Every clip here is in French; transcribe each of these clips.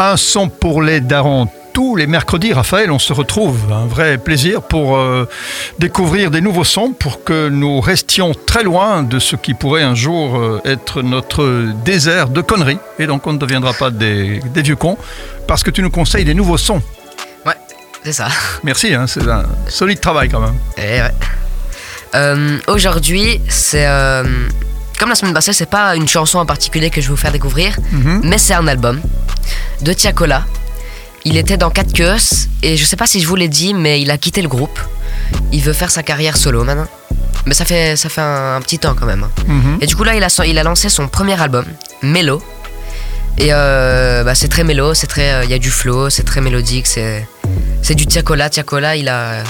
Un son pour les darons. Tous les mercredis, Raphaël, on se retrouve. Un vrai plaisir pour euh, découvrir des nouveaux sons, pour que nous restions très loin de ce qui pourrait un jour euh, être notre désert de conneries. Et donc on ne deviendra pas des, des vieux cons, parce que tu nous conseilles des nouveaux sons. Ouais, c'est ça. Merci, hein, c'est un solide travail quand même. Et ouais. Euh, Aujourd'hui, c'est. Comme la semaine passée, c'est pas une chanson en particulier que je vais vous faire découvrir, Mhm. mais c'est un album de Tiakola. Il était dans 4 queues et je sais pas si je vous l'ai dit, mais il a quitté le groupe. Il veut faire sa carrière solo maintenant. Mais ça fait, ça fait un, un petit temps quand même. hein. Mhm. Et du coup, là, il a, il a lancé son premier album, Mélo. Et euh, bah, c'est très mélo, c'est très, euh, il y a du flow, c'est très mélodique, c'est, c'est du Tiakola. Tiakola, il a,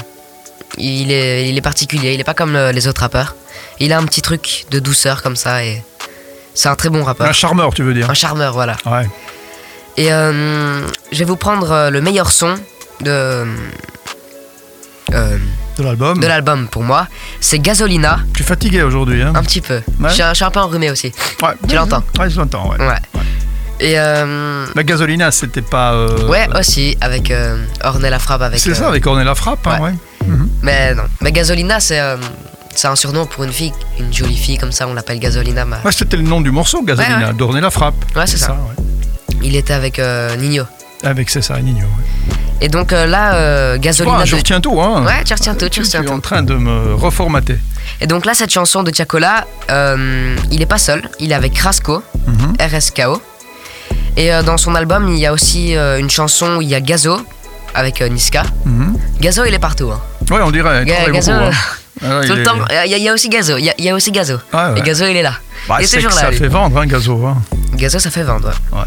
il est, il est particulier, il est pas comme les autres rappeurs. Il a un petit truc de douceur comme ça et c'est un très bon rappeur. Un charmeur, tu veux dire Un charmeur, voilà. Ouais. Et euh, je vais vous prendre euh, le meilleur son de, euh, De l'album. de l'album pour moi. C'est Gasolina, Tu es fatigué aujourd'hui, hein un petit peu. Ouais. Je, suis un, je suis un peu enrhumé aussi. Ouais. Tu l'entends Ouais, je l'entends, ouais. Ouais. Et euh, La gasolina, c'était pas. euh, ouais, aussi avec euh, Ornella Frappe avec. C'est ça, avec Ornella Frappe, hein, ouais. Mais non. Mais Gasolina, c'est euh, c'est un surnom pour une fille, une jolie fille comme ça. On l'appelle Gasolina. mais- Ouais, c'était le nom du morceau, Gasolina, Ouais, ouais. d'Ornella Frappe. Ouais, c'est ça. ouais. Il était avec euh, Nino. Avec C'est ça, Nino. Et donc euh, là, euh, Gasolina. Je retiens tout, hein. Ouais, tu retiens tout, tu retiens tout. en train de me reformater. Et donc là, cette chanson de Tiakola, euh, il est pas seul. Il est avec Rasco, Mhm. RSKO. Et euh, dans son album, il y a aussi une chanson où il y a Gazo avec Niska. Mhm. Gazo, il est partout. Hein. Ouais, on dirait. il travaille Gazo, beaucoup, hein. Ah, tout il le est- temps. Il y, a- il y a aussi Gazo. Il y a, il y a aussi Gazo. Ouais, ouais. Et Gazo, il est là. Bah, il est c'est toujours que là. ça lui. fait vendre, hein, Gazo. hein. Gazo, ça fait vendre. ouais. Ouais.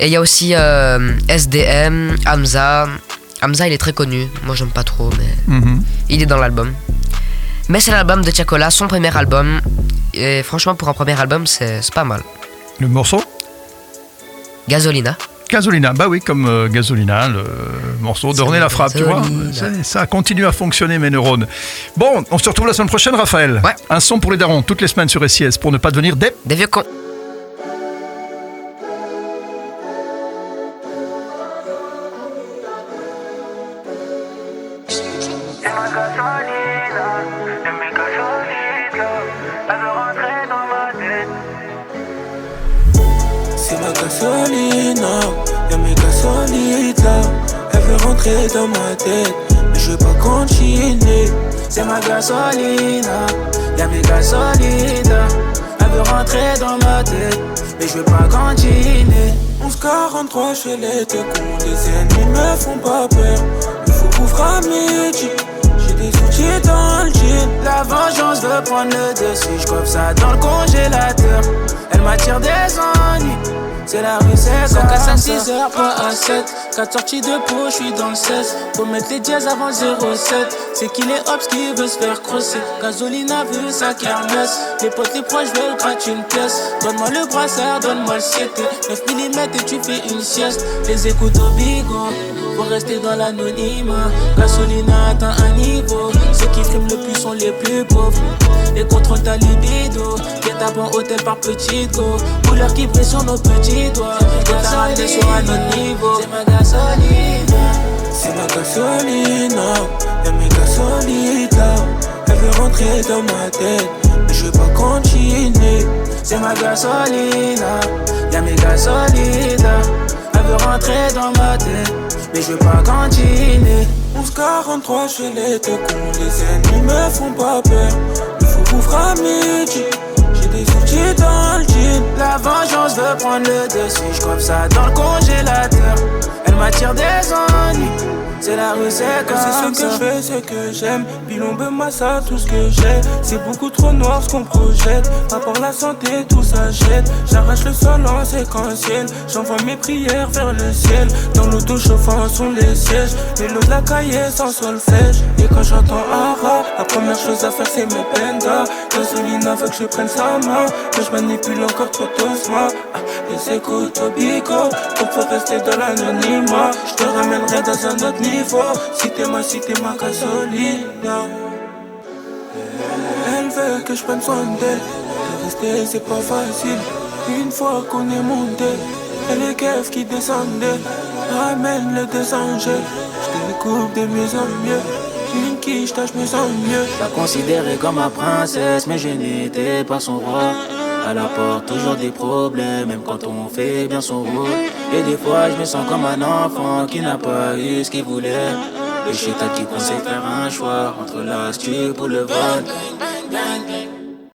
Et il y a aussi euh, SDM, Hamza. Hamza, il est très connu. Moi, j'aime pas trop, mais Mhm. il est dans l'album. Mais c'est l'album de Tiakola, son premier album. Et franchement, pour un premier album, c'est c'est pas mal. Le morceau? Gasolina. Gasolina, bah oui, comme euh, Gasolina, le morceau d'Ornella Frappe, tu vois. Ça continue à fonctionner, mes neurones. Bon, on se retrouve la semaine prochaine, Raphaël. Ouais. Un son pour les darons, toutes les semaines sur SIS, pour ne pas devenir des... Des vieux cons. Ma gasolina, y'a mes gasolitas Elle veut rentrer dans ma tête, mais je veux pas continuer. C'est ma gasolina, y'a mes gasolitas Elle veut rentrer dans ma tête, mais je veux pas continuer. 1143, je les deux cons Les ennemis me font pas peur. Il faut couvrir à midi j'ai des outils dans le jean. La vengeance veut prendre le dessus. Je ça dans le congélateur. Elle m'attire des ennuis c'est la rue, c'est comme à 6 heures, pas à 7 4 sorties de peau, je suis dans le 16 Faut mettre les dièses avant le 07 C'est qu'il est Hobbs qui veut se faire crosser. Gasolina veut sa kermesse. Les potes, les proches veulent gratter une pièce. Donne-moi le brassard, donne-moi le 7 9 mm et tu fais une sieste. Les écoutes au bigot Faut rester dans l'anonymat. Gasolina atteint un niveau. Ceux qui fument le plus sont les plus pauvres. Les contrôles ta libido. À bon hôtel par petit go. Couleur qui brille sur nos petits doigts. Faut t'arrêter sur un autre niveau. C'est ma gasolina C'est ma gasolina Y'a mes gasolitas Elle veut rentrer dans ma tête. Mais je veux pas continuer. C'est ma gasolina Y'a mes gasolitas Elle veut rentrer dans ma tête Mais je veux pas continuer 1143 chez les cons Les ennemis me font pas peur. Il faut couvrir à midi. J'ai des outils dans le jean. La vengeance veut prendre le dessus. Je ça dans le congélateur m'attire des ennuis. C'est la rue, c'est comme ça C'est ce que je fais, c'est que j'aime. Bilombe, massa, tout ce que j'ai. C'est beaucoup trop noir ce qu'on projette. Rapport la santé, tout ça jette. J'arrache le sol en séquentiel. J'envoie mes prières vers le ciel. Dans l'auto chauffant sont les sièges. Les lots de la cahier sans solfège Et quand j'entends rat La première chose à faire c'est mes pendas. Gasolina veut que je prenne sa main. Que je manipule encore trop doucement. Ah, Les écoutes au bico faut rester dans l'anonymat Je te ramènerai dans un autre niveau. Si t'es ma, si t'es ma gasolina Elle veut que je prenne soin d'elle. De rester c'est pas facile. Une fois qu'on est monté Et les keufs qui descendaient Ramène le désanger Je découpe de mieux en mieux. Une quiche, je me sens mieux. La considérais comme ma princesse Mais je n'étais pas son roi à la porte, toujours des problèmes, même quand on fait bien son rôle. Et des fois, je me sens comme un enfant qui n'a pas eu ce qu'il voulait. Le chétan qui conseille faire un choix entre l'astuce pour le vol.